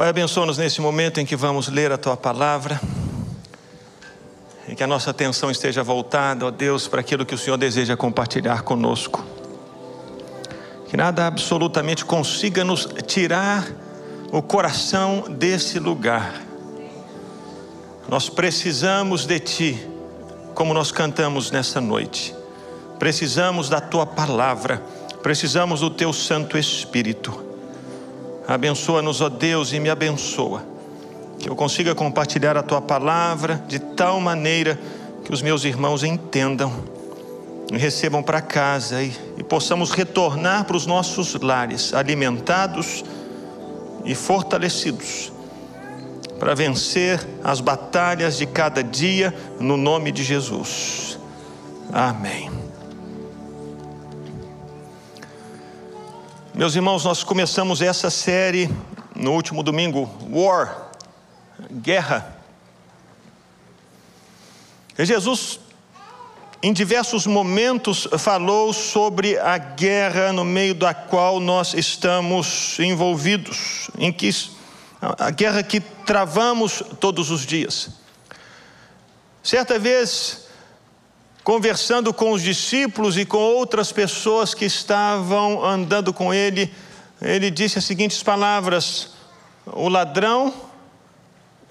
Pai, abençoa-nos nesse momento em que vamos ler a tua palavra, em que a nossa atenção esteja voltada, ó Deus, para aquilo que o Senhor deseja compartilhar conosco. Que nada absolutamente consiga nos tirar o coração desse lugar. Nós precisamos de Ti, como nós cantamos nessa noite. Precisamos da Tua palavra, precisamos do Teu Santo Espírito. Abençoa-nos, ó Deus, e me abençoa. Que eu consiga compartilhar a tua palavra de tal maneira que os meus irmãos entendam e recebam para casa e, e possamos retornar para os nossos lares alimentados e fortalecidos para vencer as batalhas de cada dia no nome de Jesus. Amém. Meus irmãos, nós começamos essa série no último domingo, War, guerra. E Jesus, em diversos momentos, falou sobre a guerra no meio da qual nós estamos envolvidos, em que a guerra que travamos todos os dias. Certa vez, conversando com os discípulos e com outras pessoas que estavam andando com ele, ele disse as seguintes palavras: O ladrão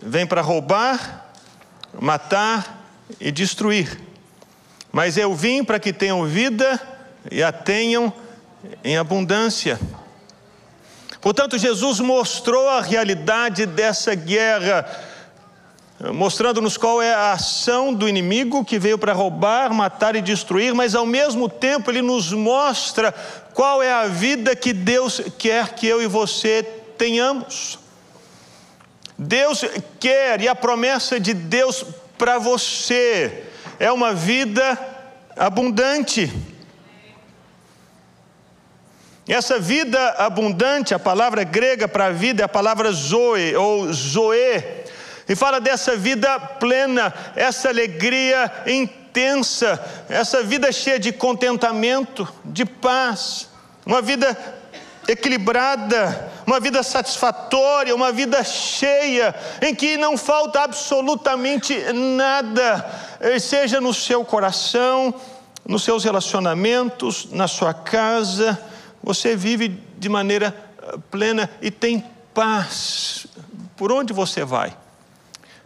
vem para roubar, matar e destruir, mas eu vim para que tenham vida e a tenham em abundância. Portanto, Jesus mostrou a realidade dessa guerra mostrando-nos qual é a ação do inimigo que veio para roubar, matar e destruir, mas ao mesmo tempo ele nos mostra qual é a vida que Deus quer que eu e você tenhamos. Deus quer, e a promessa de Deus para você é uma vida abundante. Essa vida abundante, a palavra grega para vida é a palavra zoe ou zoe, e fala dessa vida plena, essa alegria intensa, essa vida cheia de contentamento, de paz, uma vida equilibrada, uma vida satisfatória, uma vida cheia, em que não falta absolutamente nada, eh, seja no seu coração, nos seus relacionamentos, na sua casa, você vive de maneira eh, plena e tem paz por onde você vai.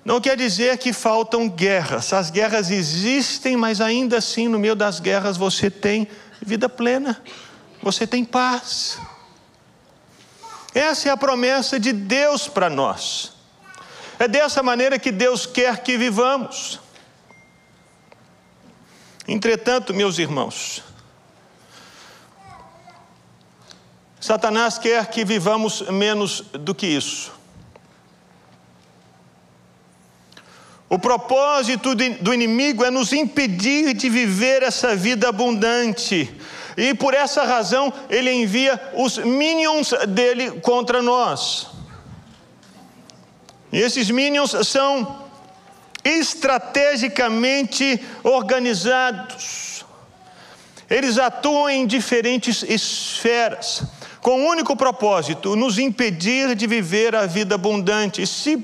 Não quer dizer que faltam guerras. As guerras existem, mas ainda assim, no meio das guerras, você tem vida plena, você tem paz. Essa é a promessa de Deus para nós. É dessa maneira que Deus quer que vivamos. Entretanto, meus irmãos, Satanás quer que vivamos menos do que isso. O propósito do inimigo é nos impedir de viver essa vida abundante. E por essa razão ele envia os minions dele contra nós. E esses minions são estrategicamente organizados. Eles atuam em diferentes esferas, com o único propósito: nos impedir de viver a vida abundante. E se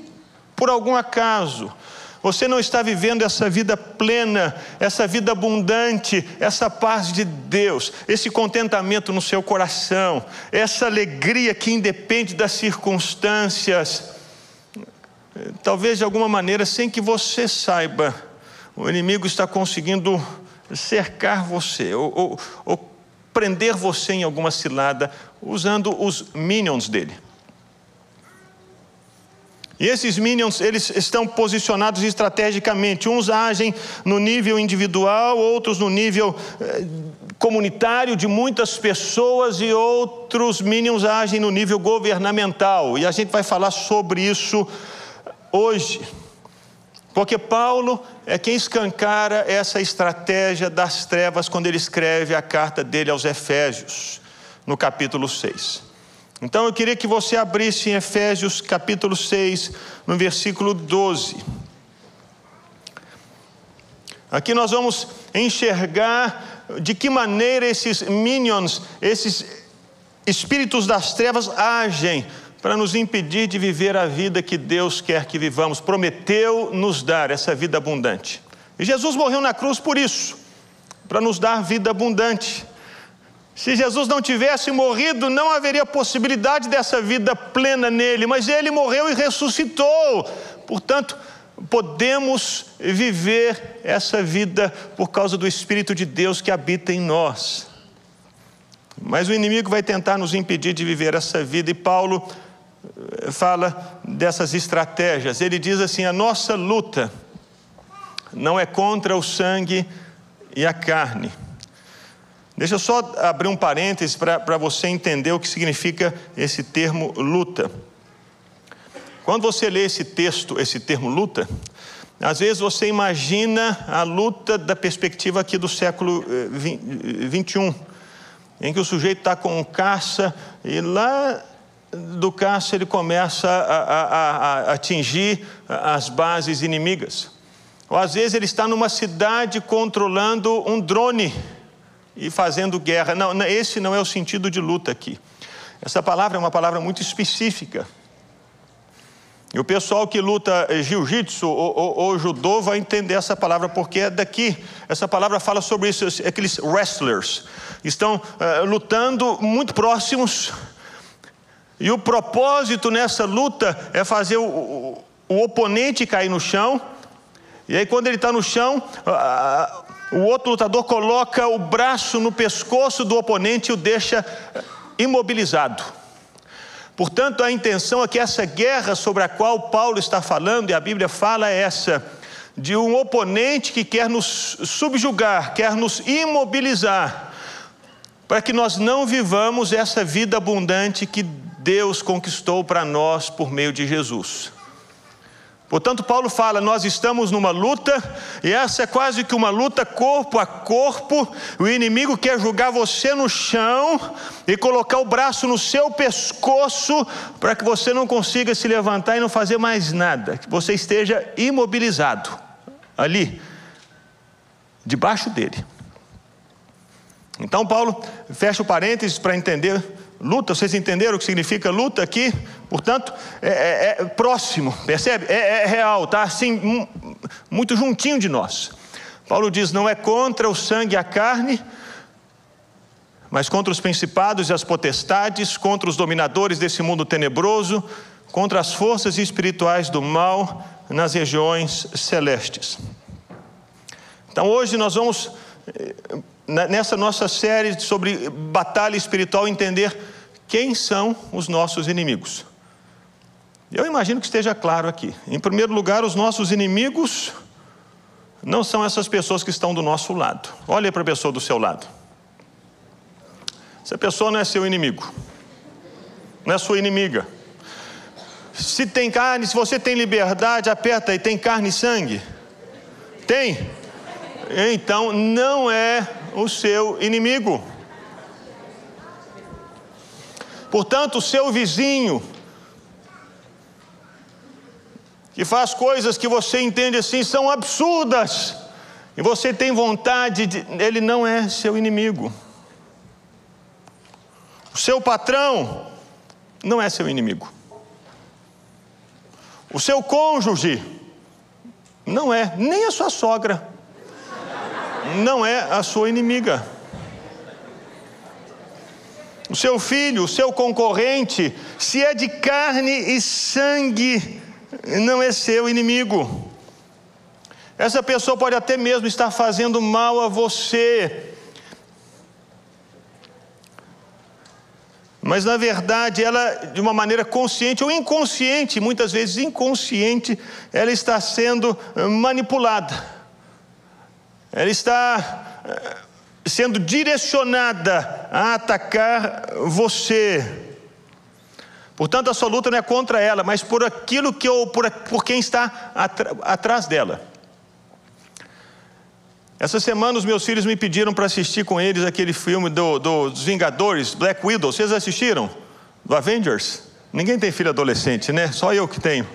por algum acaso você não está vivendo essa vida plena, essa vida abundante, essa paz de Deus, esse contentamento no seu coração, essa alegria que independe das circunstâncias. Talvez de alguma maneira, sem que você saiba, o inimigo está conseguindo cercar você ou, ou, ou prender você em alguma cilada usando os minions dele. E esses minions, eles estão posicionados estrategicamente. Uns agem no nível individual, outros no nível eh, comunitário de muitas pessoas e outros minions agem no nível governamental. E a gente vai falar sobre isso hoje. Porque Paulo é quem escancara essa estratégia das trevas quando ele escreve a carta dele aos Efésios, no capítulo 6. Então eu queria que você abrisse em Efésios capítulo 6, no versículo 12. Aqui nós vamos enxergar de que maneira esses minions, esses espíritos das trevas agem para nos impedir de viver a vida que Deus quer que vivamos, prometeu nos dar essa vida abundante. E Jesus morreu na cruz por isso, para nos dar vida abundante. Se Jesus não tivesse morrido, não haveria possibilidade dessa vida plena nele, mas ele morreu e ressuscitou. Portanto, podemos viver essa vida por causa do Espírito de Deus que habita em nós. Mas o inimigo vai tentar nos impedir de viver essa vida, e Paulo eh, fala dessas estratégias. Ele diz assim: a nossa luta não é contra o sangue e a carne. Deixa eu só abrir um parêntese para você entender o que significa esse termo luta. Quando você lê esse texto, esse termo luta, às vezes você imagina a luta da perspectiva aqui do século 21, eh, em que o sujeito está com um caça e lá do caça ele começa a, a, a, atingir as bases inimigas. Ou às vezes ele está numa cidade controlando um drone e fazendo guerra. Não, esse não é o sentido de luta aqui. Essa palavra é uma palavra muito específica. E o pessoal que luta jiu-jitsu ou, ou, ou, judô vai entender essa palavra, porque é daqui. Essa palavra fala sobre isso, aqueles wrestlers. Estão uh, lutando muito próximos. E o propósito nessa luta é fazer o, o, o oponente cair no chão. E aí, quando ele está no chão, o outro lutador coloca o braço no pescoço do oponente e o deixa imobilizado. Portanto, a intenção é que essa guerra sobre a qual Paulo está falando, e a Bíblia fala, é essa: de um oponente que quer nos subjugar, quer nos imobilizar, para que nós não vivamos essa vida abundante que Deus conquistou para nós por meio de Jesus. Portanto, Paulo fala: nós estamos numa luta, e essa é quase que uma luta corpo a corpo. O inimigo quer jogar você no chão e colocar o braço no seu pescoço para que você não consiga se levantar e não fazer mais nada, que você esteja imobilizado ali, debaixo dele. Então, Paulo fecha o parênteses para entender luta, vocês entenderam o que significa luta aqui? Portanto, é, é, é próximo, percebe? É, é real, está assim, muito juntinho de nós. Paulo diz: não é contra o sangue e a carne, mas contra os principados e as potestades, contra os dominadores desse mundo tenebroso, contra as forças espirituais do mal nas regiões celestes. Então hoje nós vamos eh, nessa nossa série sobre batalha espiritual, entender quem são os nossos inimigos. Eu imagino que esteja claro aqui. Em primeiro lugar, os nossos inimigos não são essas pessoas que estão do nosso lado. Olhe para a pessoa do seu lado. Essa pessoa não é seu inimigo, não é sua inimiga. Se tem carne, se você tem liberdade, aperta e tem carne e sangue. Tem? Então não é o seu inimigo. Portanto, o seu vizinho, que faz coisas que você entende assim são absurdas, e você tem vontade de. Ele não é seu inimigo. O seu patrão não é seu inimigo. O seu cônjuge não é, nem a sua sogra não é a sua inimiga. O seu filho, o seu concorrente, se é de carne e sangue, não é seu inimigo. Essa pessoa pode até mesmo estar fazendo mal a você. Mas na verdade, ela, de uma maneira consciente ou inconsciente, muitas vezes inconsciente, ela está sendo manipulada ela está eh, sendo direcionada a atacar você. Portanto, a sua luta não é contra ela, mas por aquilo que ou por, por quem está atrás dela. Essa semana os meus filhos me pediram para assistir com eles aquele filme do, do, dos Vingadores, Black Widow. Vocês assistiram? Do Avengers? Ninguém tem filho adolescente, né? Só eu que tenho.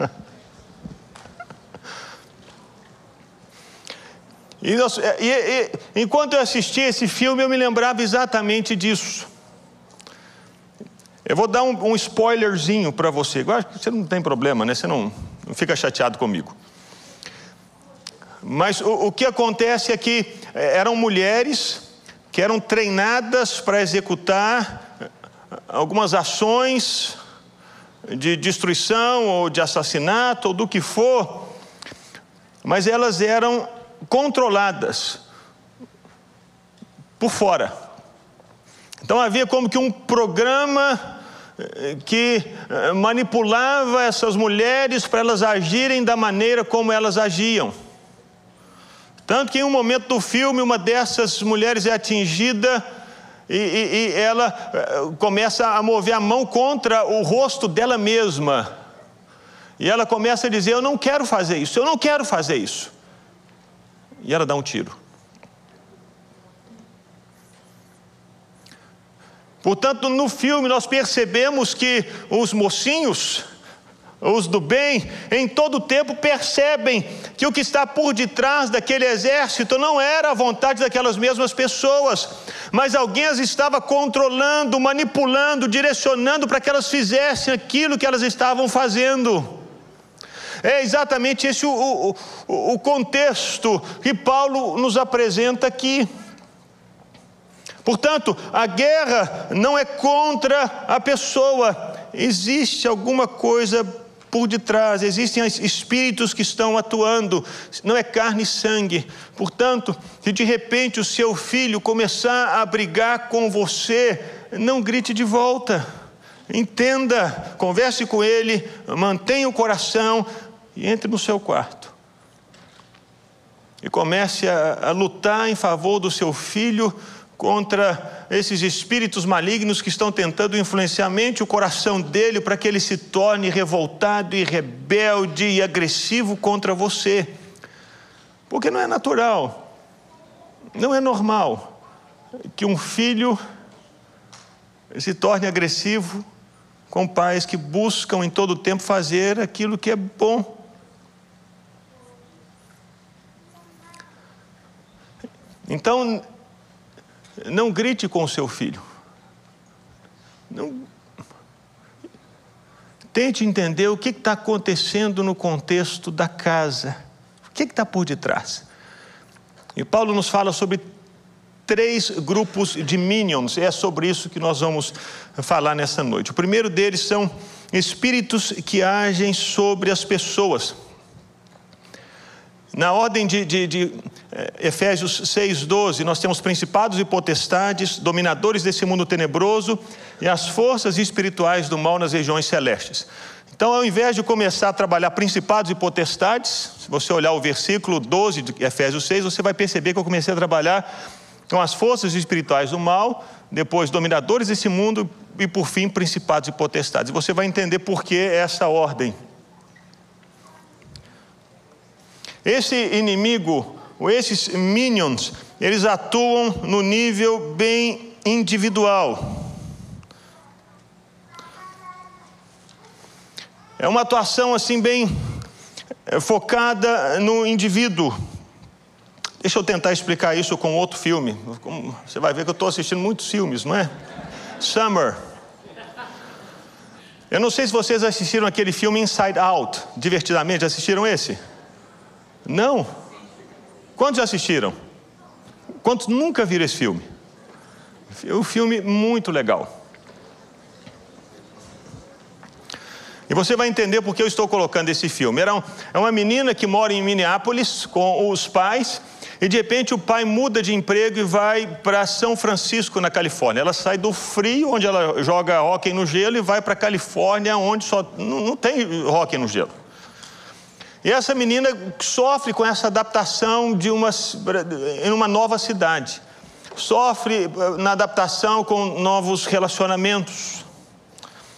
E, e, e, enquanto eu assistia esse filme, eu me lembrava exatamente disso. Eu vou dar um, um spoilerzinho para você. Eu acho que você não tem problema, né? Você não, não fica chateado comigo. Mas o, o que acontece é que eh, eram mulheres que eram treinadas para executar eh, algumas ações de destruição ou de assassinato ou do que for, mas elas eram controladas por fora. Então havia como que um programa que eh, manipulava essas mulheres para elas agirem da maneira como elas agiam. Tanto que em um momento do filme, uma dessas mulheres é atingida e, e, e, ela eh, começa a mover a mão contra o rosto dela mesma. E ela começa a dizer: Eu não quero fazer isso, eu não quero fazer isso. E ela dá um tiro. Portanto, no filme nós percebemos que os mocinhos, os do bem, em todo o tempo percebem que o que está por detrás daquele exército não era a vontade daquelas mesmas pessoas, mas alguém as estava controlando, manipulando, direcionando para que elas fizessem aquilo que elas estavam fazendo. É exatamente esse o, o, o contexto que Paulo nos apresenta aqui. Portanto, a guerra não é contra a pessoa, existe alguma coisa por detrás, existem espíritos que estão atuando, não é carne e sangue. Portanto, se de repente o seu filho começar a brigar com você, não grite de volta. Entenda, converse com ele, mantenha o coração e entre no seu quarto. E comece a, a lutar em favor do seu filho contra esses espíritos malignos que estão tentando influenciar a mente o coração dele para que ele se torne revoltado e rebelde e agressivo contra você. Porque não é natural, não é normal que um filho se torne agressivo com pais que buscam em todo o tempo fazer aquilo que é bom. Então, não grite com o seu filho. Não... Tente entender o que está acontecendo no contexto da casa. O que está por detrás? E Paulo nos fala sobre três grupos de minions, é sobre isso que nós vamos falar nessa noite. O primeiro deles são espíritos que agem sobre as pessoas. Na ordem de, de, de eh, Efésios 6,12, nós temos principados e potestades, dominadores desse mundo tenebroso e as forças espirituais do mal nas regiões celestes. Então, ao invés de começar a trabalhar principados e potestades, se você olhar o versículo 12 de Efésios 6, você vai perceber que eu comecei a trabalhar com as forças espirituais do mal, depois dominadores desse mundo e, por fim, principados e potestades. Você vai entender por que essa ordem. Esse inimigo, ou esses minions, eles atuam no nível bem individual. É uma atuação assim bem é, focada no indivíduo. Deixa eu tentar explicar isso com outro filme. Você vai ver que eu estou assistindo muitos filmes, não é? Summer. Eu não sei se vocês assistiram aquele filme Inside Out, divertidamente. Assistiram esse? Não. Quantos já assistiram? Quantos nunca viram esse filme? É um filme muito legal. E você vai entender por que eu estou colocando esse filme. Era um, é uma menina que mora em Minneapolis com os pais, e de repente o pai muda de emprego e vai para São Francisco, na Califórnia. Ela sai do frio, onde ela joga hóquei no gelo, e vai para a Califórnia, onde só não, não tem hóquei no gelo. E essa menina sofre com essa adaptação de uma, em uma nova cidade. Sofre eh, na adaptação com novos relacionamentos.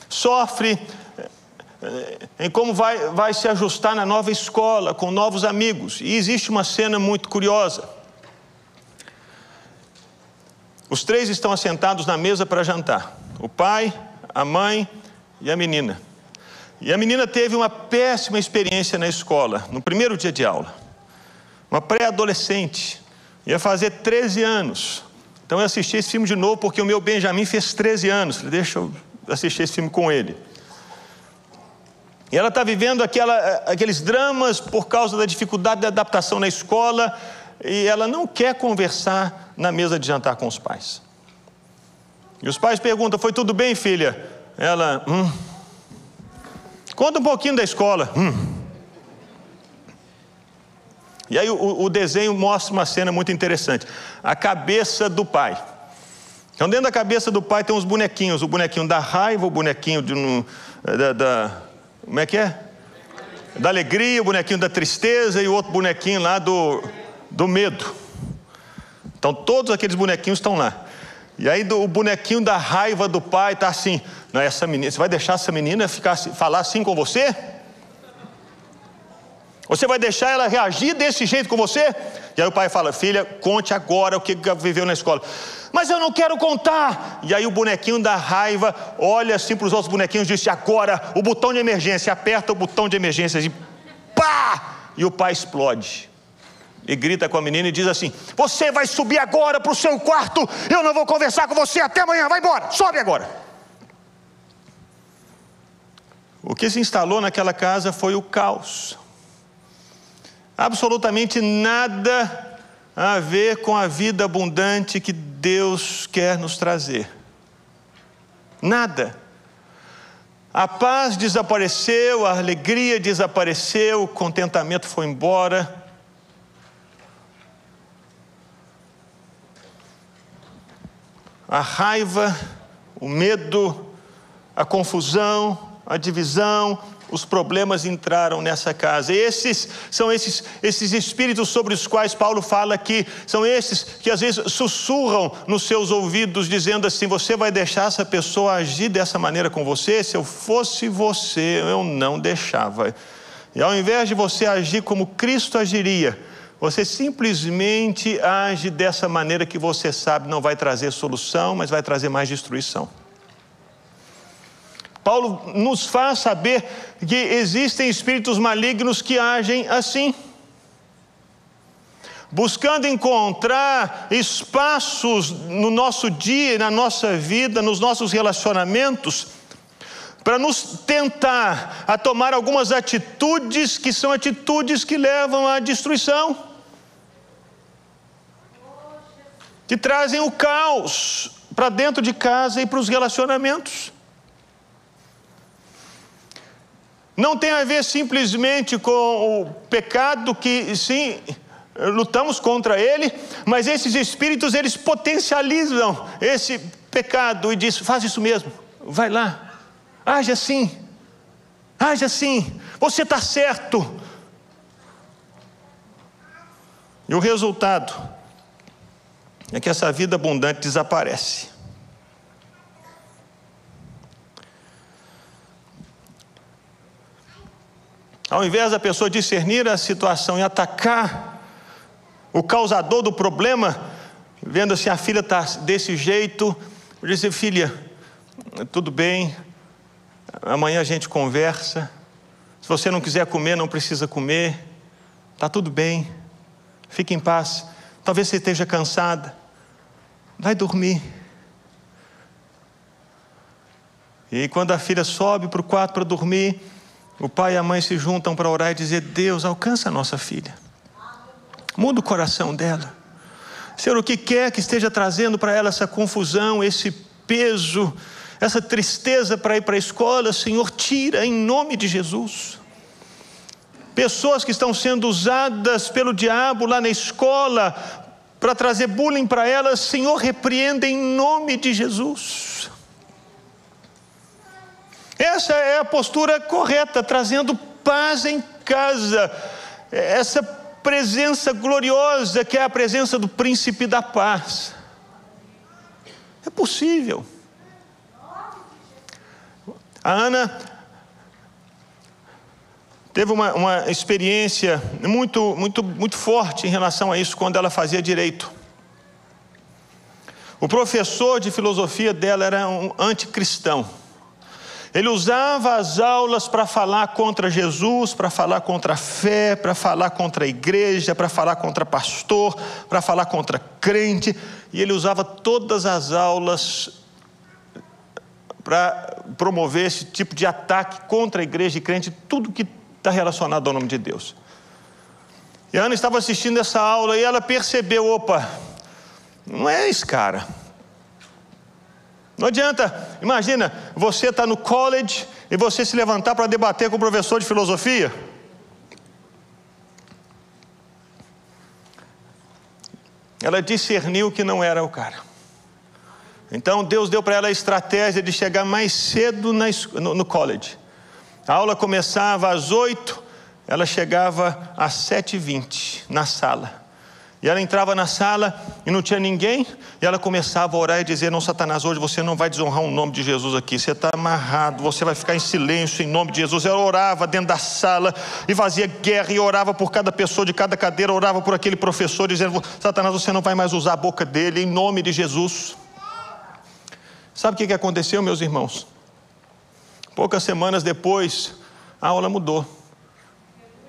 Sofre eh, em como vai, vai se ajustar na nova escola, com novos amigos. E existe uma cena muito curiosa. Os três estão assentados na mesa para jantar: o pai, a mãe e a menina. E a menina teve uma péssima experiência na escola, no primeiro dia de aula. Uma pré-adolescente, ia fazer 13 anos. Então eu assisti esse filme de novo porque o meu Benjamin fez 13 anos. Falei, deixa eu assistir esse filme com ele. E ela está vivendo aquela, aqueles dramas por causa da dificuldade de adaptação na escola, e ela não quer conversar na mesa de jantar com os pais. E os pais perguntam: Foi tudo bem, filha? Ela, hum. Conta um pouquinho da escola. Hum. E aí o, o, desenho mostra uma cena muito interessante. A cabeça do pai. Então, dentro da cabeça do pai tem uns bonequinhos: o bonequinho da raiva, o bonequinho de, da, da. Como é que é? Da alegria, o bonequinho da tristeza e o outro bonequinho lá do, do medo. Então, todos aqueles bonequinhos estão lá. E aí do, o bonequinho da raiva do pai está assim: não, essa menina, você vai deixar essa menina ficar, falar assim com você? Você vai deixar ela reagir desse jeito com você? E aí o pai fala: Filha, conte agora o que viveu na escola. Mas eu não quero contar. E aí o bonequinho da raiva olha assim para os outros bonequinhos e diz: Agora o botão de emergência, aperta o botão de emergência e pá! E o pai explode. E grita com a menina e diz assim: Você vai subir agora para o seu quarto. Eu não vou conversar com você até amanhã. Vai embora, sobe agora. O que se instalou naquela casa foi o caos absolutamente nada a ver com a vida abundante que Deus quer nos trazer. Nada. A paz desapareceu, a alegria desapareceu, o contentamento foi embora. A raiva, o medo, a confusão, a divisão, os problemas entraram nessa casa. Esses são esses, esses espíritos sobre os quais Paulo fala que são esses que às vezes sussurram nos seus ouvidos, dizendo assim: Você vai deixar essa pessoa agir dessa maneira com você? Se eu fosse você, eu não deixava. E ao invés de você agir como Cristo agiria, você simplesmente age dessa maneira que você sabe não vai trazer solução, mas vai trazer mais destruição. Paulo nos faz saber que existem espíritos malignos que agem assim, buscando encontrar espaços no nosso dia, na nossa vida, nos nossos relacionamentos, para nos tentar a tomar algumas atitudes que são atitudes que levam à destruição, que trazem o caos para dentro de casa e para os relacionamentos. Não tem a ver simplesmente com o pecado que sim lutamos contra ele, mas esses espíritos eles potencializam esse pecado e diz: faz isso mesmo, vai lá, age assim, age assim, você está certo. E o resultado é que essa vida abundante desaparece. Ao invés da pessoa discernir a situação e atacar o causador do problema, vendo assim a filha está desse jeito, eu disse, filha, tudo bem, amanhã a gente conversa. Se você não quiser comer, não precisa comer, está tudo bem, fique em paz. Talvez você esteja cansada, vai dormir. E quando a filha sobe para o quarto para dormir, o pai e a mãe se juntam para orar e dizer: Deus, alcança a nossa filha. Muda o coração dela. Senhor, o que quer que esteja trazendo para ela essa confusão, esse peso, essa tristeza para ir para a escola, Senhor, tira em nome de Jesus. Pessoas que estão sendo usadas pelo diabo lá na escola para trazer bullying para elas, Senhor, repreenda em nome de Jesus. Essa é a postura correta, trazendo paz em casa. Essa presença gloriosa que é a presença do príncipe da paz. É possível. A Ana teve uma, uma experiência muito, muito, muito forte em relação a isso quando ela fazia direito. O professor de filosofia dela era um anticristão. Ele usava as aulas para falar contra Jesus, para falar contra a fé, para falar contra a igreja, para falar contra pastor, para falar contra crente, e ele usava todas as aulas para promover esse tipo de ataque contra a igreja e crente, tudo que está relacionado ao nome de Deus. E a Ana estava assistindo essa aula e ela percebeu: opa, não é esse cara. Não adianta, imagina, você está no college e você se levantar para debater com o professor de filosofia. Ela discerniu que não era o cara. Então Deus deu para ela a estratégia de chegar mais cedo no, college. A aula começava às oito, ela chegava às sete e vinte na sala. E ela entrava na sala e não tinha ninguém, e ela começava a orar e dizer: Não, Satanás, hoje você não vai desonrar o nome de Jesus aqui, você está amarrado, você vai ficar em silêncio em nome de Jesus. Ela orava dentro da sala e fazia guerra e orava por cada pessoa de cada cadeira, orava por aquele professor, dizendo: Satanás, você não vai mais usar a boca dele em nome de Jesus. Sabe o que aconteceu, meus irmãos? Poucas semanas depois, a aula mudou.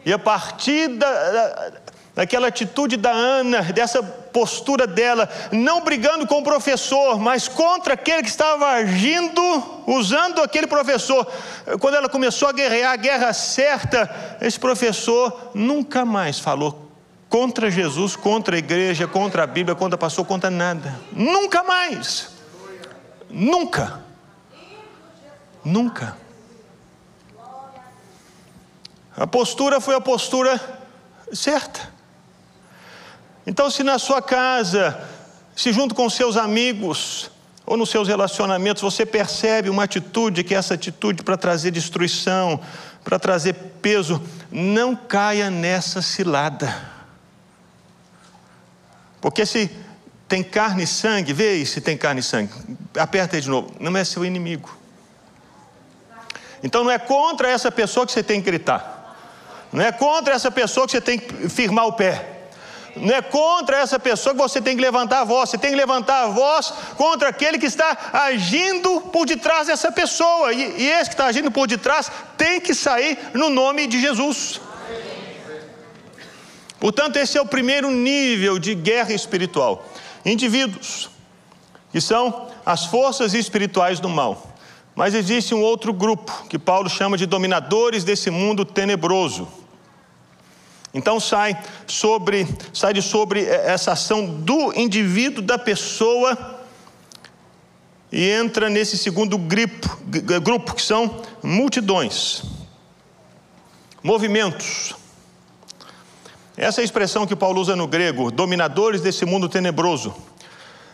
E a partir da, daquela atitude da Ana, dessa postura dela, não brigando com o professor, mas contra aquele que estava agindo, usando aquele professor. Quando ela começou a guerrear a guerra certa, esse professor nunca mais falou contra Jesus, contra a igreja, contra a Bíblia, contra pastor, contra nada. Nunca mais. Nunca. Nunca. A postura foi a postura certa. Então, se na sua casa, se junto com seus amigos, ou nos seus relacionamentos, você percebe uma atitude que é essa atitude para trazer destruição, para trazer peso, não caia nessa cilada. Porque se tem carne e sangue, vê aí se tem carne e sangue. Aperta aí de novo. Não é seu inimigo. Então não é contra essa pessoa que você tem que gritar. Não é contra essa pessoa que você tem que firmar o pé. Não é contra essa pessoa que você tem que levantar a voz. Você tem que levantar a voz contra aquele que está agindo por detrás dessa pessoa. E, e esse que está agindo por detrás tem que sair no nome de Jesus. Portanto, esse é o primeiro nível de guerra espiritual indivíduos, que são as forças espirituais do mal. Mas existe um outro grupo, que Paulo chama de dominadores desse mundo tenebroso. Então sai sobre, sai de sobre essa ação do indivíduo, da pessoa, e entra nesse segundo grupo, grupo que são multidões, movimentos. Essa é a expressão que Paulo usa no grego, dominadores desse mundo tenebroso.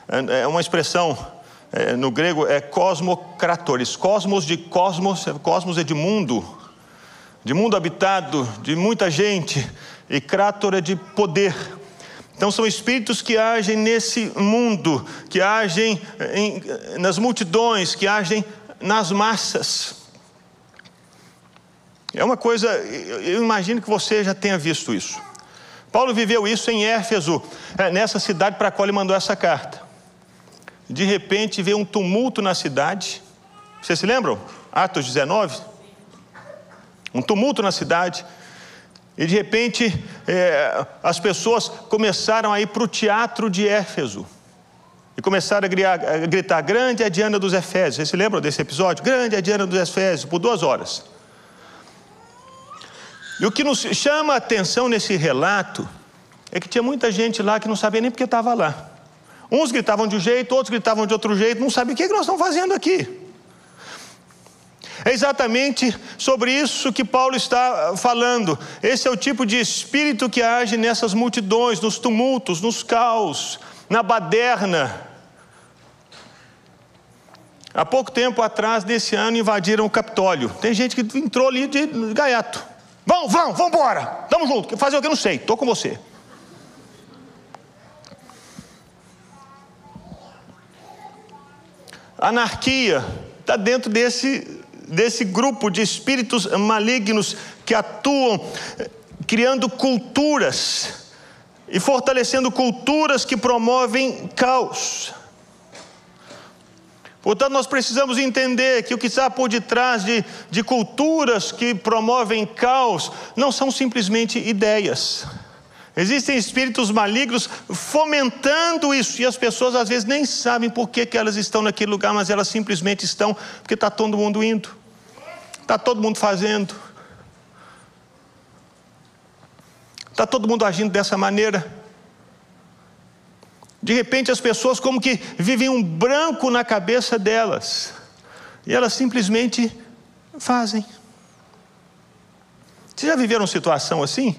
É, é uma expressão é, no grego é cosmocratores. Cosmos de cosmos, cosmos é de mundo, de mundo habitado, de muita gente, e krator é de poder. Então são espíritos que agem nesse mundo, que agem em, nas multidões, que agem nas massas. É uma coisa, eu imagino que você já tenha visto isso. Paulo viveu isso em Éfeso, é, nessa cidade para a qual ele mandou essa carta. De repente veio um tumulto na cidade. Vocês se lembram? Atos 19. Um tumulto na cidade. E de repente é, as pessoas começaram a ir para o teatro de Éfeso. E começaram a gritar, a gritar, grande é Diana dos Efésios. Vocês se lembram desse episódio? Grande é Diana dos Efésios, por duas horas. E o que nos chama a atenção nesse relato é que tinha muita gente lá que não sabia nem porque estava lá. Uns gritavam de um jeito, outros gritavam de outro jeito, não sabia o que, é que nós estamos fazendo aqui. É exatamente sobre isso que Paulo está falando. Esse é o tipo de espírito que age nessas multidões, nos tumultos, nos caos, na baderna. Há pouco tempo atrás, desse ano, invadiram o Capitólio. Tem gente que entrou ali de gaiato. Vão, vão, vamos embora. Tamo junto. Fazer o que não sei. Estou com você. Anarquia está dentro desse, desse grupo de espíritos malignos que atuam eh, criando culturas e fortalecendo culturas que promovem caos. Portanto, nós precisamos entender que o que está por detrás de, de culturas que promovem caos não são simplesmente ideias, Existem espíritos malignos fomentando isso, e as pessoas às vezes nem sabem por que, que elas estão naquele lugar, mas elas simplesmente estão porque está todo mundo indo, está todo mundo fazendo, está todo mundo agindo dessa maneira. De repente as pessoas, como que vivem um branco na cabeça delas, e elas simplesmente fazem. Vocês já viveram situação assim?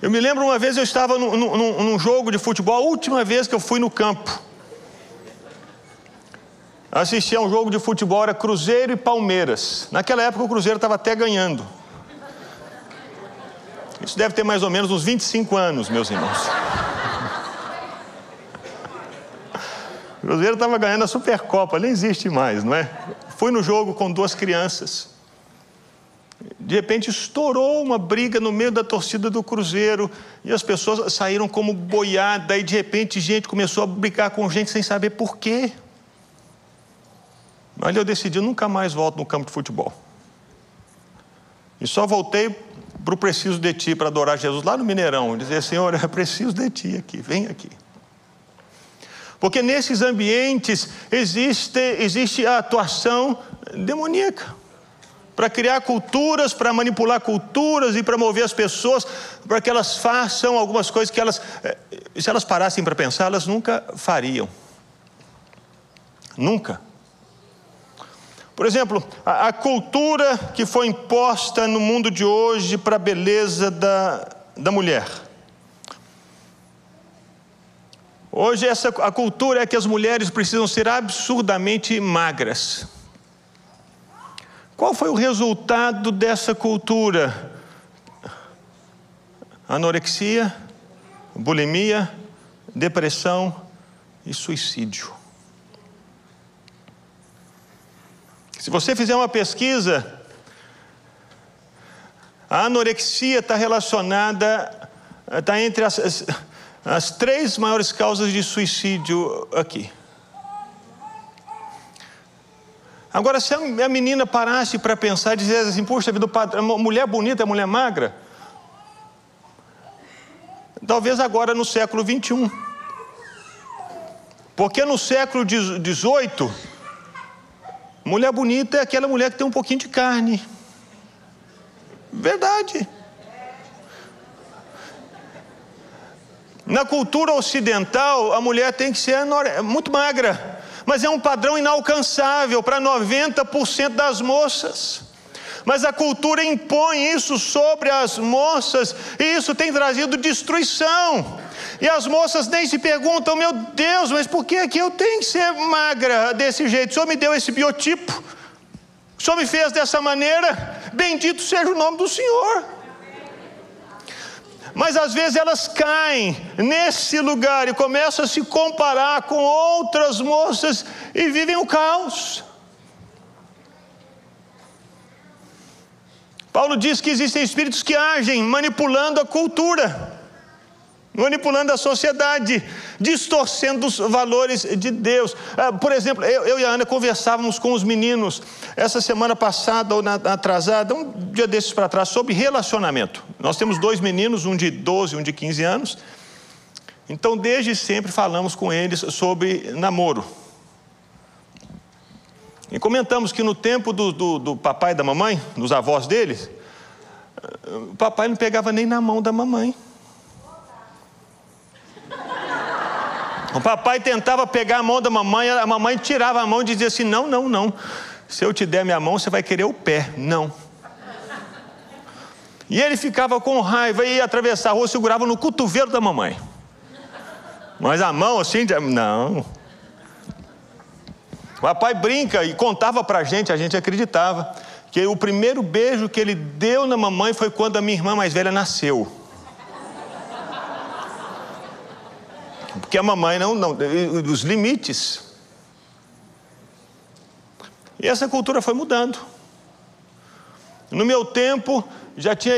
Eu me lembro uma vez eu estava num, num, num, jogo de futebol, a última vez que eu fui no campo. Assisti a um jogo de futebol, era Cruzeiro e Palmeiras. Naquela época o Cruzeiro estava até ganhando. Isso deve ter mais ou menos uns 25 anos, meus irmãos. O Cruzeiro estava ganhando a Supercopa, nem existe mais, não é? Fui no jogo com duas crianças. De repente estourou uma briga no meio da torcida do Cruzeiro e as pessoas saíram como boiada e de repente gente começou a brigar com gente sem saber por quê. Mas eu decidi nunca mais volto no campo de futebol. E só voltei para o preciso de ti para adorar Jesus lá no Mineirão, dizer Senhor, eu preciso de ti aqui, vem aqui. Porque nesses ambientes existe, existe a atuação demoníaca para criar culturas, para manipular culturas e para mover as pessoas para que elas façam algumas coisas que elas, eh, se elas parassem para pensar, elas nunca fariam. Nunca. Por exemplo, a, a cultura que foi imposta no mundo de hoje para a beleza da, da mulher. Hoje essa, a cultura é que as mulheres precisam ser absurdamente magras. Qual foi o resultado dessa cultura? Anorexia, bulimia, depressão e suicídio. Se você fizer uma pesquisa, a anorexia está relacionada, está entre as, as, as três maiores causas de suicídio aqui. Agora, se a menina parasse para pensar e dissesse assim, puxa vida, mulher bonita é mulher magra, talvez agora no século 21. Porque no século 18, mulher bonita é aquela mulher que tem um pouquinho de carne. Verdade. Na cultura ocidental, a mulher tem que ser muito magra mas é um padrão inalcançável para 90% das moças. Mas a cultura impõe isso sobre as moças, e isso tem trazido destruição. E as moças nem se perguntam, meu Deus, mas por que, é que eu tenho que ser magra desse jeito? O Senhor me deu esse biotipo, o Senhor me fez dessa maneira, bendito seja o nome do Senhor. Mas às vezes elas caem nesse lugar e começam a se comparar com outras moças e vivem o caos. Paulo diz que existem espíritos que agem manipulando a cultura manipulando a sociedade, distorcendo os valores de Deus. Ah, por exemplo, eu, e a Ana conversávamos com os meninos essa semana passada ou na, atrasada, um dia desses para trás, sobre relacionamento. Nós temos dois meninos, um de 12 e um de 15 anos. Então, desde sempre falamos com eles sobre namoro. E comentamos que no tempo do, do, do papai e da mamãe, dos avós deles, o papai não pegava nem na mão da mamãe. O papai tentava pegar a mão da mamãe, a mamãe tirava a mão e dizia assim: Não, não, não. Se eu te der minha mão, você vai querer o pé. Não. E ele ficava com raiva e ia atravessar a rua, segurava no cotovelo da mamãe. Mas a mão assim, não. O papai brinca e contava para a gente, a gente acreditava, que o primeiro beijo que ele deu na mamãe foi quando a minha irmã mais velha nasceu. Porque a mamãe não, não, os limites. E essa cultura foi mudando. No meu tempo, já tinha,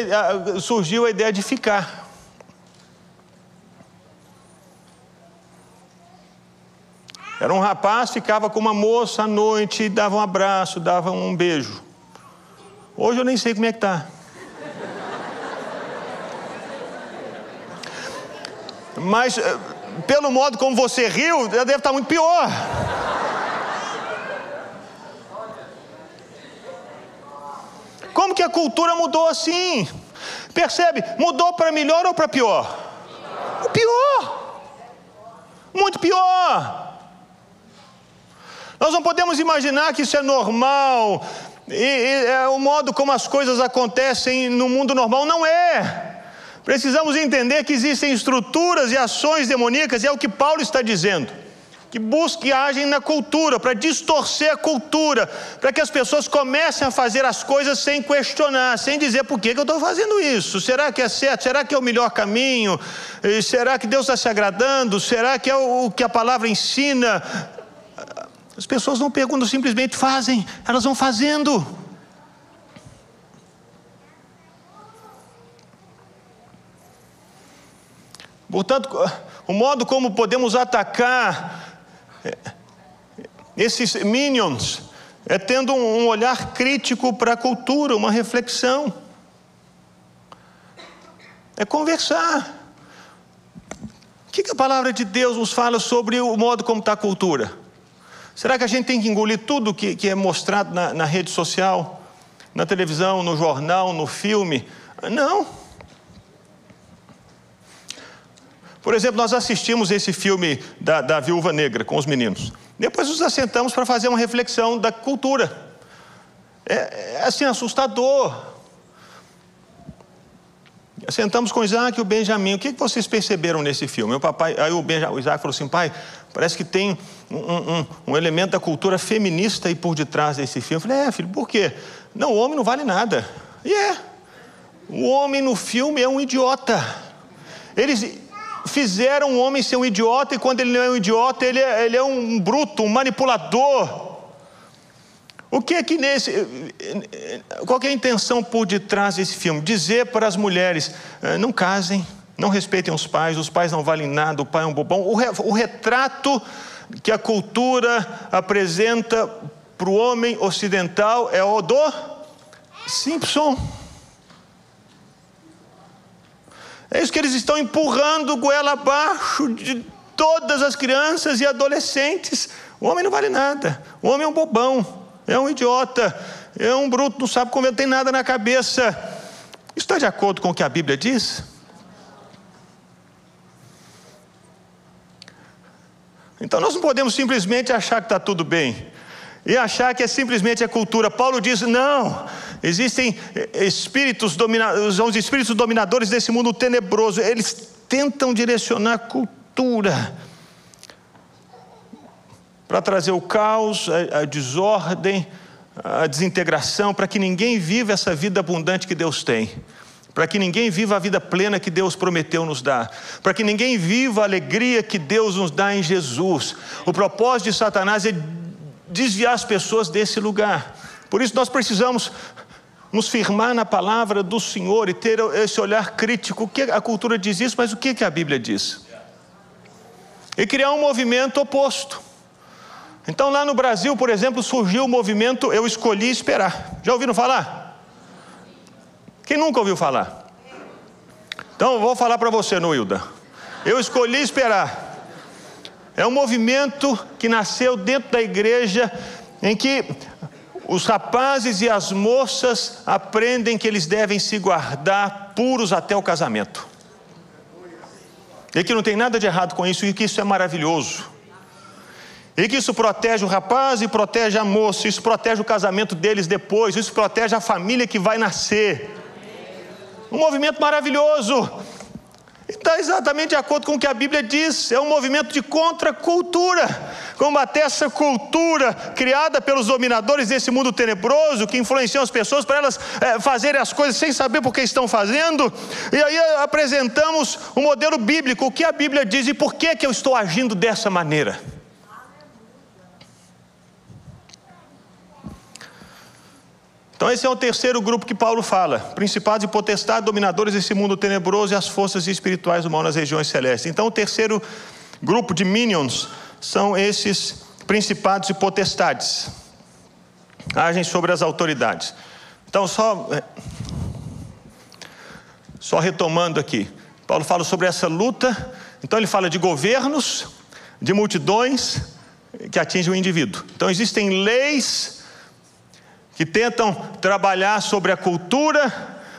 surgiu a ideia de ficar. Era um rapaz, ficava com uma moça à noite, dava um abraço, dava um beijo. Hoje eu nem sei como é que está. Mas, eh, pelo modo como você riu, já deve estar muito pior. Como que a cultura mudou assim? Percebe? Mudou para melhor ou para pior? O pior. Muito pior. Nós não podemos imaginar que isso é normal, e, e, é o modo como as coisas acontecem no mundo normal. Não é. Precisamos entender que existem estruturas e ações demoníacas, e é o que Paulo está dizendo. Que buscam e agem na cultura, para distorcer a cultura, para que as pessoas comecem a fazer as coisas sem questionar, sem dizer por que, que eu estou fazendo isso. Será que é certo? Será que é o melhor caminho? Será que Deus está se agradando? Será que é o que a palavra ensina? As pessoas não perguntam, simplesmente fazem, elas vão fazendo. Portanto, o modo como podemos atacar é, esses minions é tendo um olhar crítico para a cultura, uma reflexão. É conversar. O que a palavra de Deus nos fala sobre o modo como está a cultura? Será que a gente tem que engolir tudo que, que é mostrado na, na rede social, na televisão, no jornal, no filme? Não. Por exemplo, nós assistimos esse filme da, da Viúva Negra com os meninos. Depois nos assentamos para fazer uma reflexão da cultura. É, é assim, assustador. Sentamos com Isaac e o Benjamin. O que vocês perceberam nesse filme? Meu papai, aí o, Benjamin, o Isaac falou assim: pai, parece que tem um, um, um, elemento da cultura feminista aí por detrás desse filme. Eu falei: é, filho, por quê? Não, o homem não vale nada. E é. O homem no filme é um idiota. Eles fizeram o homem ser um idiota, e quando ele não é um idiota, ele é, ele é um bruto, um manipulador. O que é que nesse. Qual é a intenção por detrás desse filme? Dizer para as mulheres: eh, não casem, não respeitem os pais, os pais não valem nada, o pai é um bobão. O, re, o retrato que a cultura apresenta para o homem ocidental é o do Simpson. É isso que eles estão empurrando goela abaixo de todas as crianças e adolescentes. O homem não vale nada, o homem é um bobão, é um idiota, é um bruto, não sabe comer, não tem nada na cabeça. Está de acordo com o que a Bíblia diz? Então nós não podemos simplesmente achar que está tudo bem e achar que é simplesmente a cultura. Paulo diz: não, existem eh, espíritos, dominadores, os espíritos dominadores desse mundo tenebroso, eles tentam direcionar a cultura para trazer o caos, a, a desordem, a desintegração, para que ninguém viva essa vida abundante que Deus tem para que ninguém viva a vida plena que Deus prometeu nos dar, para que ninguém viva a alegria que Deus nos dá em Jesus. O propósito de Satanás é desviar as pessoas desse lugar. Por isso nós precisamos nos firmar na palavra do Senhor e ter esse olhar crítico. O que a cultura diz isso, mas o que a Bíblia diz? E criar um movimento oposto. Então, lá no Brasil, por exemplo, surgiu o movimento Eu Escolhi Esperar. Já ouviram falar? Quem nunca ouviu falar? Então, vou falar para você, Noilda. Eu escolhi esperar. É um movimento que nasceu dentro da igreja, em que os rapazes e as moças aprendem que eles devem se guardar puros até o casamento. E que não tem nada de errado com isso, e que isso é maravilhoso. E que isso protege o rapaz e protege a moça, isso protege o casamento deles depois, isso protege a família que vai nascer. Um movimento maravilhoso está exatamente de acordo com o que a Bíblia diz. É um movimento de contracultura. Combater essa cultura criada pelos dominadores desse mundo tenebroso que influenciam as pessoas para elas é, fazerem as coisas sem saber por que estão fazendo. E aí apresentamos o um modelo bíblico, o que a Bíblia diz e por que, que eu estou agindo dessa maneira. Então, esse é o terceiro grupo que Paulo fala: principados e potestades, dominadores desse mundo tenebroso e as forças espirituais do mal nas regiões celestes. Então, o terceiro grupo de minions são esses principados e potestades, agem sobre as autoridades. Então, só, é, só retomando aqui, Paulo fala sobre essa luta Então ele fala de governos, de multidões que atingem o indivíduo. Então existem leis que tentam trabalhar sobre a cultura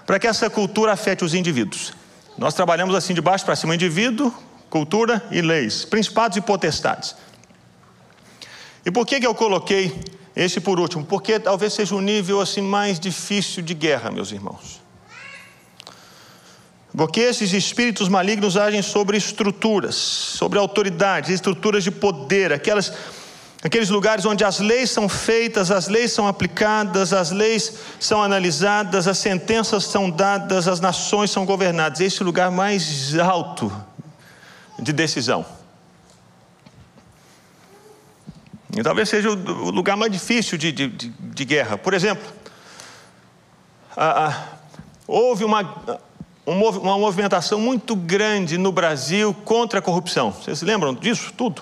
para que essa cultura afete os indivíduos. Nós trabalhamos assim de baixo para cima: indivíduo, cultura e leis, principados e potestades. E por que, que eu coloquei esse por último? Porque talvez seja o nível assim mais difícil de guerra, meus irmãos. Porque esses espíritos malignos agem sobre estruturas, sobre autoridades, estruturas de poder, aquelas, aqueles lugares onde as leis são feitas, as leis são aplicadas, as leis são analisadas, as sentenças são dadas, as nações são governadas. Esse é o lugar mais alto de decisão. E talvez seja o lugar mais difícil de, de, de, de guerra. Por exemplo, houve uma uma movimentação muito grande no Brasil contra a corrupção. Vocês lembram disso tudo?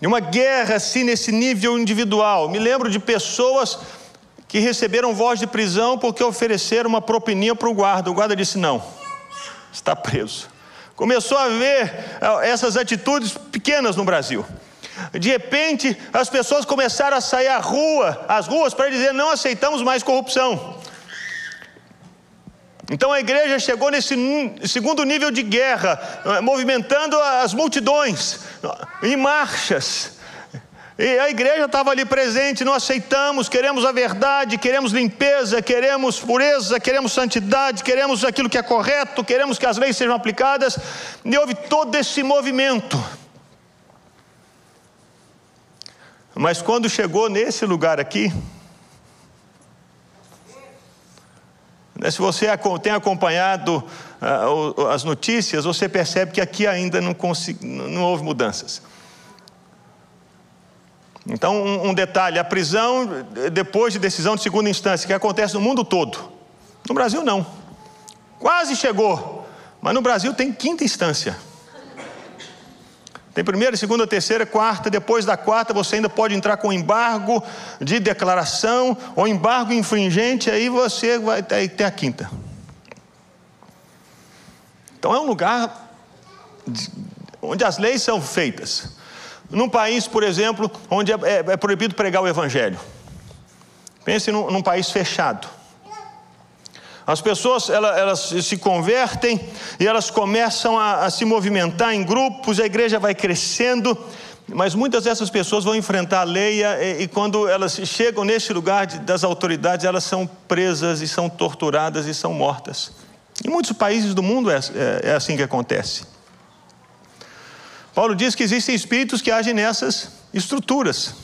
E uma guerra assim nesse nível individual. Me lembro de pessoas que receberam voz de prisão porque ofereceram uma propininha para o guarda. O guarda disse: não, está preso. Começou a ver eh, essas atitudes pequenas no Brasil. De repente, as pessoas começaram a sair à rua, às ruas, para dizer: não aceitamos mais corrupção. Então a igreja chegou nesse segundo nível de guerra, eh, movimentando as multidões em marchas. E a igreja estava ali presente, não aceitamos, queremos a verdade, queremos limpeza, queremos pureza, queremos santidade, queremos aquilo que é correto, queremos que as leis sejam aplicadas. E houve todo esse movimento. Mas quando chegou nesse lugar aqui, Né, se você tem acompanhado uh, as notícias, você percebe que aqui ainda não, não houve mudanças. Então, um, um, detalhe: a prisão depois de decisão de segunda instância, que acontece no mundo todo. No Brasil, não. Quase chegou, mas no Brasil tem quinta instância. Tem primeira, segunda, terceira, quarta. Depois da quarta, você ainda pode entrar com embargo de declaração ou embargo infringente. Aí você vai ter a quinta. Então é um lugar onde as leis são feitas. Num país, por exemplo, onde é, é, é proibido pregar o evangelho. Pense num, num país fechado. As pessoas elas, elas, se convertem e elas começam a, a se movimentar em grupos, a igreja vai crescendo, mas muitas dessas pessoas vão enfrentar a lei e, e quando elas chegam neste lugar de, das autoridades, elas são presas e são torturadas e são mortas. Em muitos países do mundo é, é, é assim que acontece. Paulo diz que existem espíritos que agem nessas estruturas.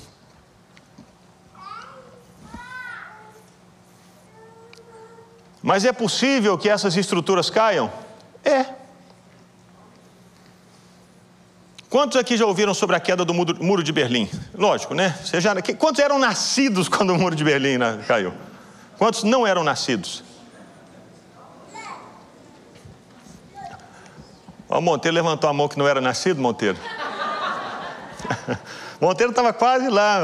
Mas é possível que essas estruturas caiam? É. Quantos aqui já ouviram sobre a queda do muro de Berlim? Lógico, né? Você já, quantos eram nascidos quando o muro de Berlim caiu? Quantos não eram nascidos? O Monteiro levantou a mão que não era nascido, Monteiro. Monteiro estava quase lá.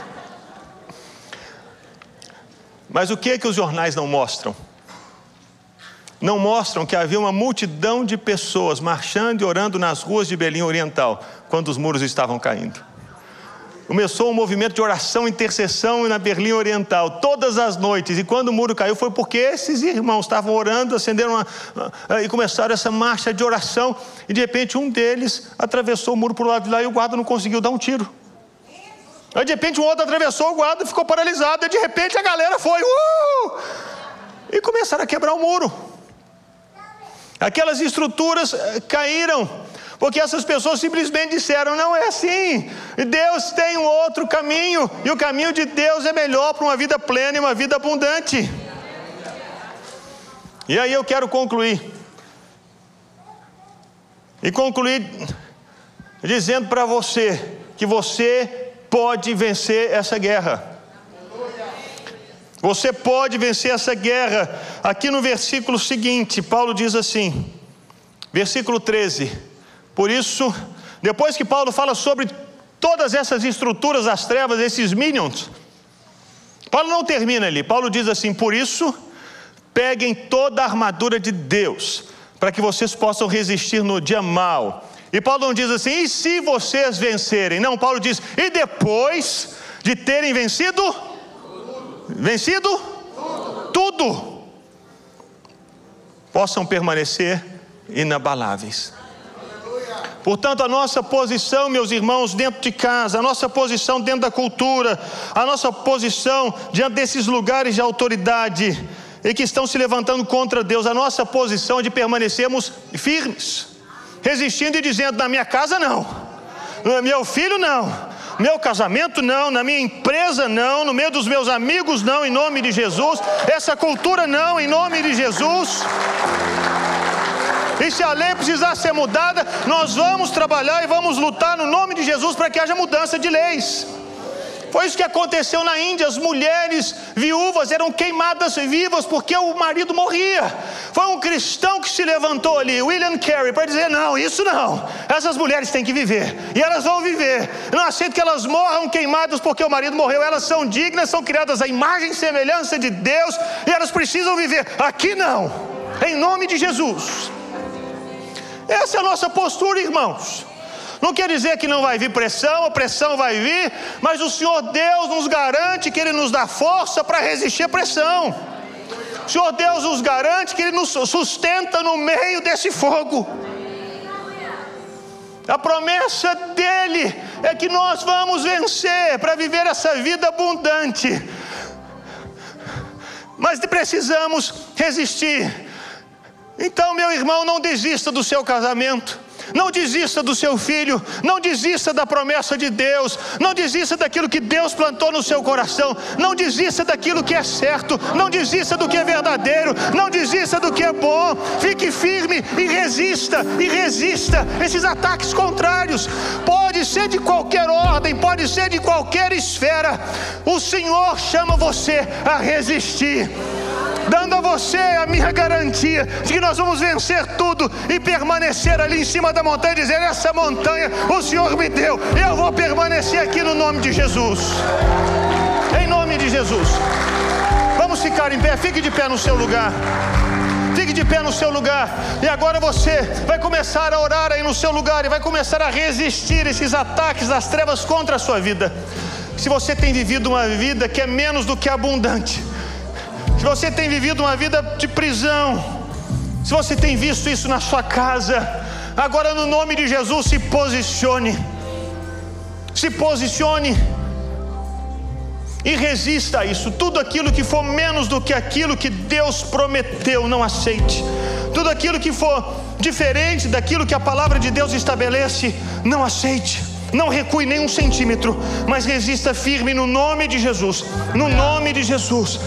Mas o que é que os jornais não mostram? Não mostram que havia uma multidão de pessoas marchando e orando nas ruas de Berlim Oriental quando os muros estavam caindo. Começou um movimento de oração e intercessão na Berlim Oriental, todas as noites. E quando o muro caiu, foi porque esses irmãos estavam orando, acenderam uma, e começaram essa marcha de oração. E de repente, um deles atravessou o muro para o lado de lá e o guarda não conseguiu dar um tiro. Aí de repente um outro atravessou o guarda e ficou paralisado. E de repente a galera foi, uh! E começaram a quebrar o muro. Aquelas estruturas eh, caíram, porque essas pessoas simplesmente disseram: não é assim. Deus tem um outro caminho, e o caminho de Deus é melhor para uma vida plena e uma vida abundante. E aí eu quero concluir. E concluir dizendo para você que você pode vencer essa guerra. Você pode vencer essa guerra. Aqui no versículo seguinte, Paulo diz assim, versículo 13: Por isso, depois que Paulo fala sobre todas essas estruturas das trevas, esses minions, Paulo não termina ali. Paulo diz assim: Por isso, peguem toda a armadura de Deus, para que vocês possam resistir no dia mal. E Paulo não diz assim, e se vocês vencerem? Não, Paulo diz, e depois de terem vencido? Vencido? Tudo. Possam permanecer inabaláveis. Portanto, a nossa posição, meus irmãos, dentro de casa, a nossa posição dentro da cultura, a nossa posição diante desses lugares de autoridade e que estão se levantando contra Deus, a nossa posição é de permanecermos firmes, resistindo e dizendo: na minha casa não, no meu filho não, meu casamento não, na minha empresa não, no meio dos meus amigos não, em nome de Jesus, essa cultura não, em nome de Jesus. E se a lei precisar ser mudada, nós vamos trabalhar e vamos lutar no nome de Jesus para que haja mudança de leis. Foi isso que aconteceu na Índia. As mulheres viúvas eram queimadas vivas porque o marido morria. Foi um cristão que se levantou ali, William Carey, para dizer: não, isso não. Essas mulheres têm que viver. E elas vão viver. não aceito que elas morram queimadas porque o marido morreu. Elas são dignas, são criadas à imagem e semelhança de Deus. E elas precisam viver. Aqui não. Em nome de Jesus. Essa é a nossa postura, irmãos. Não quer dizer que não vai vir pressão, a pressão vai vir, mas o Senhor Deus nos garante que Ele nos dá força para resistir à pressão. O Senhor Deus nos garante que Ele nos sustenta no meio desse fogo. A promessa dele é que nós vamos vencer para viver essa vida abundante. Mas precisamos resistir. Então, meu irmão, não desista do seu casamento. Não desista do seu filho, não desista da promessa de Deus, não desista daquilo que Deus plantou no seu coração, não desista daquilo que é certo, não desista do que é verdadeiro, não desista do que é bom. Fique firme e resista, e resista esses ataques contrários. Pode ser de qualquer ordem, pode ser de qualquer esfera. O Senhor chama você a resistir dando a você a minha garantia de que nós vamos vencer tudo e permanecer ali em cima da montanha, dizer: essa montanha o Senhor me deu, eu vou permanecer aqui no nome de Jesus. Em nome de Jesus. Vamos ficar em pé, fique de pé no seu lugar. Fique de pé no seu lugar. E agora você vai começar a orar aí no seu lugar e vai começar a resistir esses ataques das trevas contra a sua vida. Se você tem vivido uma vida que é menos do que abundante, se você tem vivido uma vida de prisão, se você tem visto isso na sua casa, agora no nome de Jesus se posicione, se posicione e resista a isso. Tudo aquilo que for menos do que aquilo que Deus prometeu, não aceite. Tudo aquilo que for diferente daquilo que a palavra de Deus estabelece, não aceite. Não recue nem um centímetro, mas resista firme no nome de Jesus. No nome de Jesus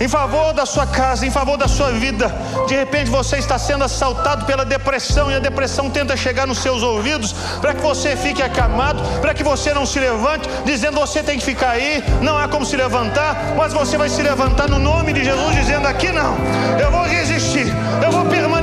em favor da sua casa, em favor da sua vida. De repente você está sendo assaltado pela depressão e a depressão tenta chegar nos seus ouvidos para que você fique acamado, para que você não se levante, dizendo você tem que ficar aí, não há como se levantar, mas você vai se levantar no nome de Jesus, dizendo aqui não, eu vou resistir, eu vou permanecer,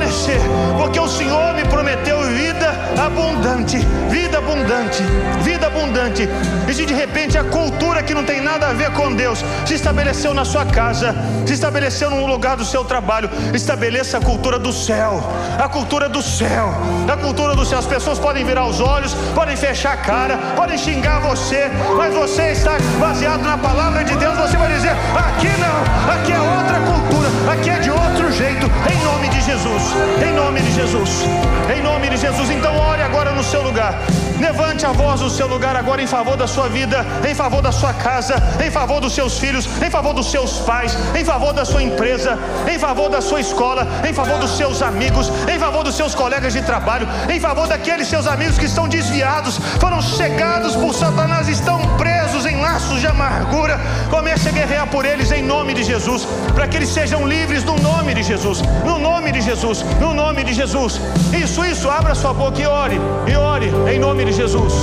porque o Senhor me prometeu vida abundante, vida abundante, vida abundante. E se de repente a cultura que não tem nada a ver com Deus se estabeleceu na sua casa, se estabeleceu num lugar do seu trabalho, estabeleça a cultura do céu, a cultura do céu, a cultura do céu. As pessoas podem virar os olhos, podem fechar a cara, podem xingar você, mas você está baseado na palavra de Deus. Você vai dizer: aqui não, aqui é outra cultura, aqui é de outro jeito, em nome de Jesus, em nome de Jesus, em nome de Jesus. Então, ore agora no seu lugar. Levante a voz do seu lugar agora em favor da sua vida, em favor da sua casa, em favor dos seus filhos, em favor dos seus pais, em favor da sua empresa, em favor da sua escola, em favor dos seus amigos, em favor dos seus colegas de trabalho, em favor daqueles seus amigos que estão desviados, foram cegados por Satanás, estão presos em laços de amargura. Comece a guerrear por eles em nome de Jesus, para que eles sejam livres no nome de Jesus, no nome de Jesus, no nome de Jesus. Isso, isso, abra sua boca e ore, e ore em nome de Jesus.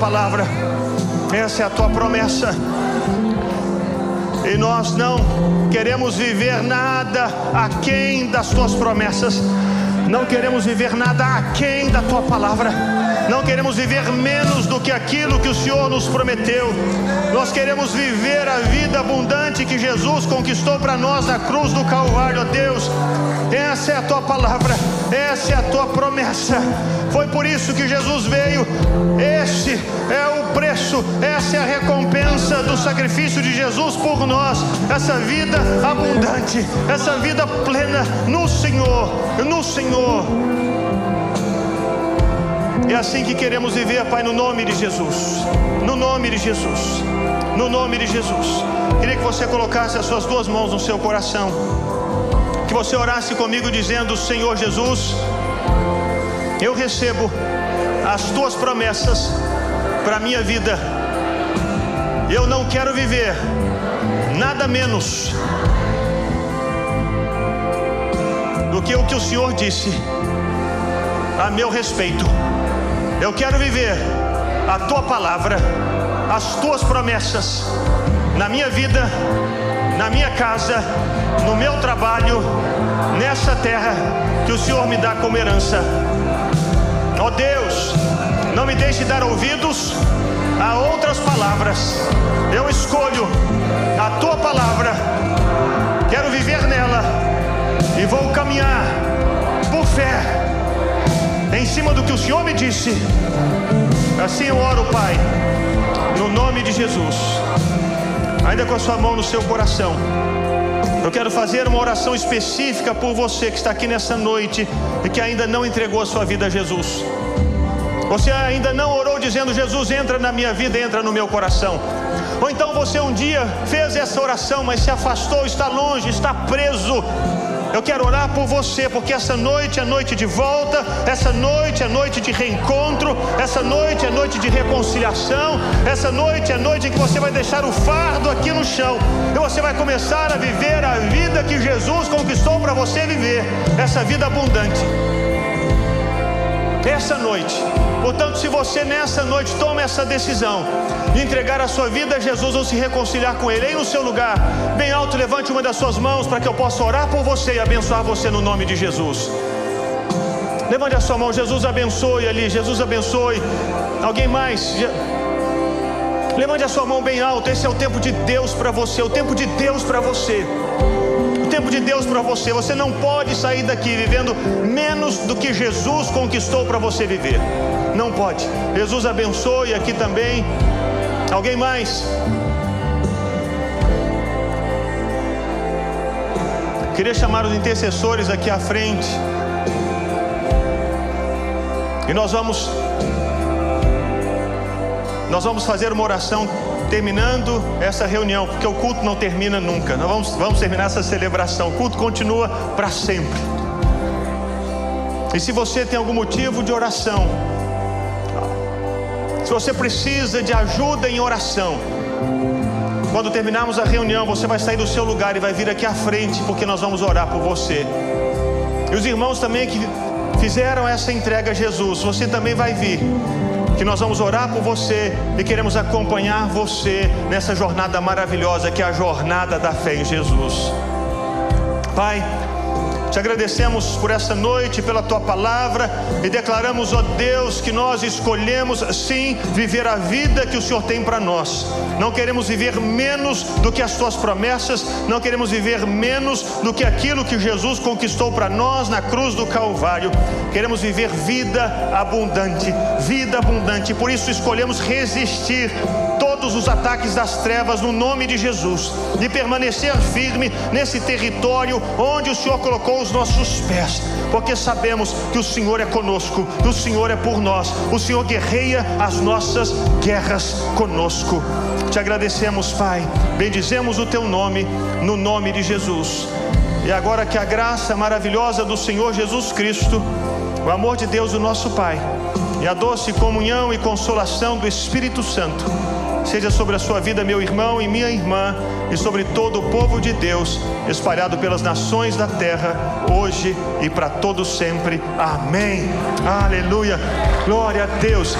Palavra, essa é a tua promessa. E nós não queremos viver nada aquém das tuas promessas, não queremos viver nada aquém da tua palavra, não queremos viver menos do que aquilo que o Senhor nos prometeu. Nós queremos viver a vida abundante que Jesus conquistou para nós na cruz do Calvário, ó Deus. Essa é a tua palavra, essa é a tua promessa. Foi por isso que Jesus veio. Esse é o preço, essa é a recompensa do sacrifício de Jesus por nós. Essa vida abundante, essa vida plena no Senhor, no Senhor. É assim que queremos viver, Pai, no nome de Jesus. No nome de Jesus. No nome de Jesus. Queria que você colocasse as suas duas mãos no seu coração. Que você orasse comigo dizendo: Senhor Jesus, eu recebo as tuas promessas para a minha vida. Eu não quero viver nada menos do que o que o Senhor disse a meu respeito. Eu quero viver a tua palavra, as tuas promessas na minha vida, na minha casa, no meu trabalho, nessa terra que o Senhor me dá como herança. Ó oh Deus, não me deixe dar ouvidos a outras palavras. Eu escolho a tua palavra, quero viver nela e vou caminhar por fé em cima do que o Senhor me disse. Assim eu oro, Pai, no nome de Jesus. Ainda com a sua mão no seu coração. Eu quero fazer uma oração específica por você que está aqui nessa noite e que ainda não entregou a sua vida a Jesus. Você ainda não orou dizendo: Jesus, entra na minha vida, entra no meu coração. Ou então você um dia fez essa oração, mas se afastou, está longe, está preso eu quero orar por você, porque essa noite é noite de volta, essa noite é noite de reencontro, essa noite é noite de reconciliação, essa noite é noite em que você vai deixar o fardo aqui no chão e você vai começar a viver a vida que Jesus conquistou para você viver, essa vida abundante. Essa noite. Portanto, se você nessa noite toma essa decisão de entregar a sua vida a Jesus ou se reconciliar com Ele, aí no seu lugar, bem alto, levante uma das suas mãos para que eu possa orar por você e abençoar você no nome de Jesus. Levante a sua mão, Jesus abençoe ali, Jesus abençoe. Alguém mais? Levante a sua mão bem alto. Esse é o tempo de Deus para você, o tempo de Deus para você tempo de Deus para você. Você não pode sair daqui vivendo menos do que Jesus conquistou para você viver. Não pode. Jesus abençoe aqui também. Alguém mais? Queria chamar os intercessores aqui à frente. E nós vamos nós vamos fazer uma oração terminando essa reunião, porque o culto não termina nunca. Nós vamos, vamos terminar essa celebração. O culto continua para sempre. E se você tem algum motivo de oração, se você precisa de ajuda em oração, quando terminarmos a reunião, você vai sair do seu lugar e vai vir aqui à frente, porque nós vamos orar por você. E os irmãos também que fizeram essa entrega a Jesus, você também vai vir que nós vamos orar por você e queremos acompanhar você nessa jornada maravilhosa que é a jornada da fé em Jesus. Pai, te agradecemos por essa noite, pela tua palavra e declaramos, ó Deus, que nós escolhemos sim viver a vida que o Senhor tem para nós. Não queremos viver menos do que as tuas promessas, não queremos viver menos do que aquilo que Jesus conquistou para nós na cruz do Calvário. Queremos viver vida abundante, vida abundante. Por isso escolhemos resistir todos os ataques das trevas no nome de Jesus e permanecer firme nesse território onde o Senhor colocou os nossos pés, porque sabemos que o Senhor é conosco, que o Senhor é por nós, o Senhor guerreia as nossas guerras conosco. Te agradecemos, Pai, bendizemos o teu nome, no nome de Jesus. E agora que a graça maravilhosa do Senhor Jesus Cristo, o amor de Deus, o nosso Pai, e a doce comunhão e consolação do Espírito Santo seja sobre a sua vida, meu irmão e minha irmã, e sobre todo o povo de Deus, espalhado pelas nações da terra, hoje e para todo sempre. Amém. Aleluia. Glória a Deus.